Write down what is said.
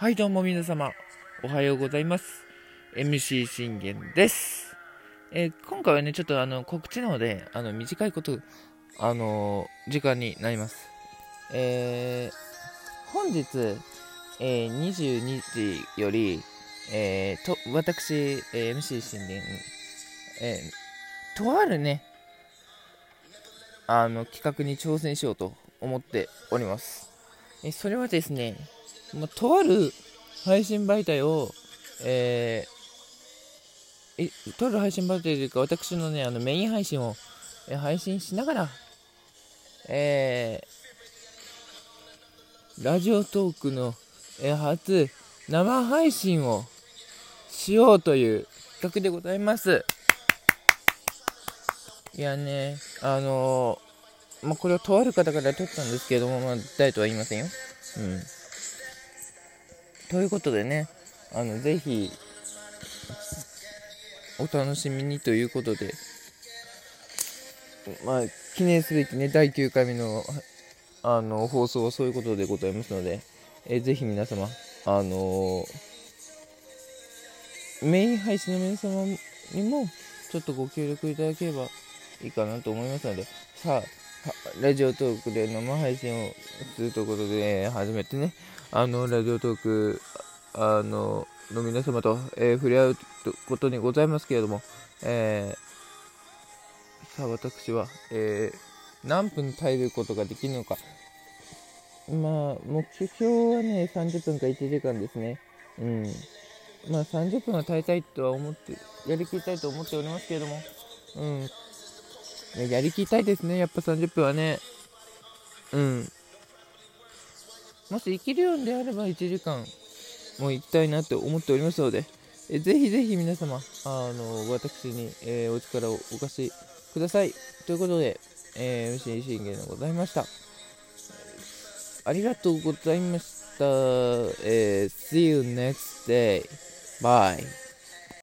はい、どうも皆様、おはようございます。MC 信玄です。えー今回はね、ちょっとあの告知なので、あの短いこと、あのー時間になります。えー本日、え22時より、えと私、え MC 信玄、えとあるね、あの企画に挑戦しようと思っております。えそれはですね、まあ、とある配信媒体を、えーえとある配信媒体というか、私のね、あのメイン配信を、え配信しながら、えーラジオトークの、え初生配信をしようという企画でございます。いやね、あのーまあ、これはとある方から撮ったんですけども、まあ、誰とは言いませんよ。うん。ということでね、あの、ぜひ、お楽しみにということで、まあ、記念すべきね、第9回目の、あの、放送はそういうことでございますので、えーぜひ皆様、あのーメイン配信の皆様にも、ちょっとご協力いただければいいかなと思いますので、さあ、ラジオトークで生配信をするということで、初めてね、あの、ラジオトーク、あの、の皆様と、えー触れ合うことにございますけれども、えーさあ、私は、えー何分耐えることができるのか。まあ、目標はね、30分か1時間ですね。うん。まあ、30分は耐えたいとは思って、やりきりたいと思っておりますけれども、うん。ややりきりたいですね、やっぱ30分はね。うん。もし生きるようであれば1時間も行きたいなって思っておりますので、えぜひぜひ皆様、あの、私に、えーお力をお貸しください。ということで、えー、MC 信玄でございました。ありがとうございました。えー see you next day. Bye.